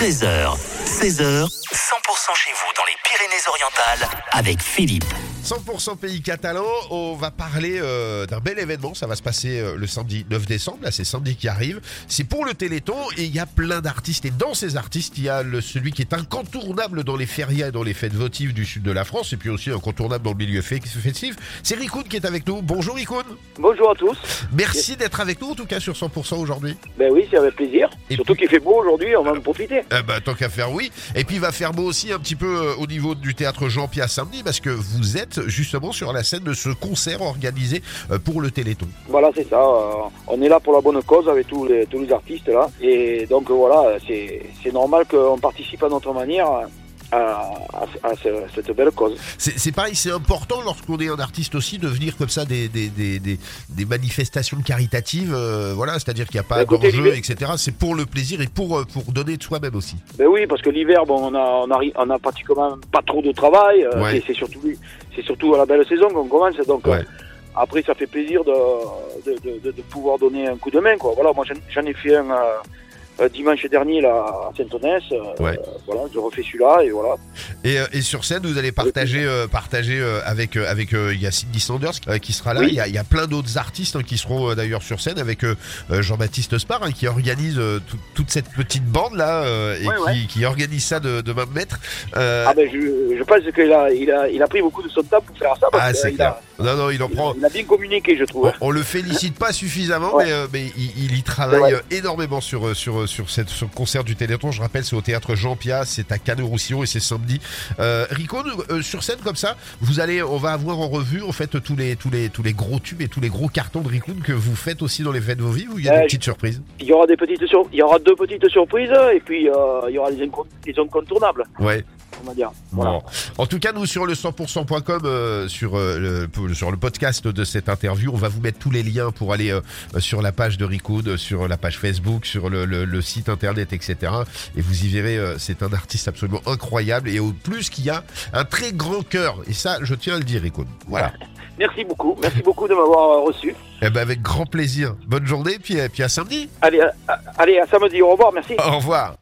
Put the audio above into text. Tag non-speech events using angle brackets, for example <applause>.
13h, 16h, 100% chez vous dans les Pyrénées-Orientales avec Philippe. 100% pays catalan, on va parler euh, d'un bel événement, ça va se passer euh, le samedi 9 décembre, là c'est samedi qui arrive, c'est pour le Téléthon et il y a plein d'artistes et dans ces artistes il y a le, celui qui est incontournable dans les férias et dans les fêtes votives du sud de la France et puis aussi incontournable dans le milieu fe- festif, c'est Rikoun qui est avec nous. Bonjour Rikoun, Bonjour à tous. merci d'être avec nous en tout cas sur 100% aujourd'hui. Ben oui, c'est avec plaisir. Et Surtout puis- qu'il fait beau aujourd'hui, on va en profiter. Eh ben, tant qu'à faire, oui. Et puis, il va faire beau aussi un petit peu euh, au niveau du théâtre Jean-Pierre samedi, parce que vous êtes justement sur la scène de ce concert organisé euh, pour le Téléthon. Voilà, c'est ça. euh, on est là pour la bonne cause avec tous les, tous les artistes là. Et donc voilà, c'est normal qu'on participe à notre manière à, à- à ce- cette belle cause. C'est pareil, c'est important lorsqu'on est un artiste aussi de venir comme ça des, des, des, des, manifestations caritatives, euh, voilà, c'est-à-dire qu'il n'y a pas Bah, d'enjeu, etc. C'est pour le plaisir et pour, euh, pour donner de soi-même aussi. Ben oui, parce que l'hiver, bon, on a, on a, ri- on a pratiquement pas trop de travail. euh, Ouais. c'est- C'est surtout, c'est surtout à la belle saison qu'on commence. Donc euh, après, ça fait plaisir de, de, de, de- de pouvoir donner un coup de main. Quoi. Voilà, moi j'en- ai fait un euh, euh, dimanche dernier là, à Saint-Onès. euh, Ouais. voilà, je refais celui-là et voilà. Et, euh, et sur scène, vous allez partager, euh, partager euh, avec euh, avec euh, il y a Cindy Sanders euh, qui sera là. Oui. Il y, a, il y a plein d'autres artistes hein, qui seront euh, d'ailleurs sur scène avec euh, euh, Jean-Baptiste Spar hein, qui organise euh, tout- toute cette petite bande là euh, et Ouais, qui, ouais. qui organise ça de, de main de maître. Euh, Ah ben je, je pense qu'il a, il a, il a pris beaucoup de son temps pour faire ça parce ah, c'est clair. a, Non non, il en prend. il a bien communiqué je trouve. On, on le félicite pas suffisamment, Ouais. mais, euh, mais il, il y travaille Ouais. euh, énormément sur, euh, sur, euh, sur cette, ce concert du Téléthon. Je rappelle, c'est au théâtre Jean-Pierre, c'est à Canet-Roussillon et c'est samedi. Euh, Rico, euh, sur scène comme ça, vous allez, on va avoir en revue en fait tous les, tous les, tous les gros tubes et tous les gros cartons de Ricoun que vous faites aussi dans les fêtes de vos vies ou il y a Euh, des petites surprises? Il y aura des petites sur, il y aura deux petites surprises et puis euh, il y aura des incontournables, Ouais. On va dire. Voilà. Bon. En tout cas, nous sur le 100%.com, euh, sur, euh, le, sur le podcast de cette interview, on va vous mettre tous les liens pour aller euh, sur la page de Ricoud, sur la page Facebook, sur le, le- le site internet, etc. Et vous y verrez, c'est un artiste absolument incroyable et au plus qui a un très grand cœur. Et ça, je tiens à le dire, Ricoud. Voilà. <laughs> Merci beaucoup, merci beaucoup de m'avoir reçu. Eh ben avec grand plaisir. Bonne journée, puis, puis à samedi. Allez, à- allez à samedi, au revoir, merci. Au revoir.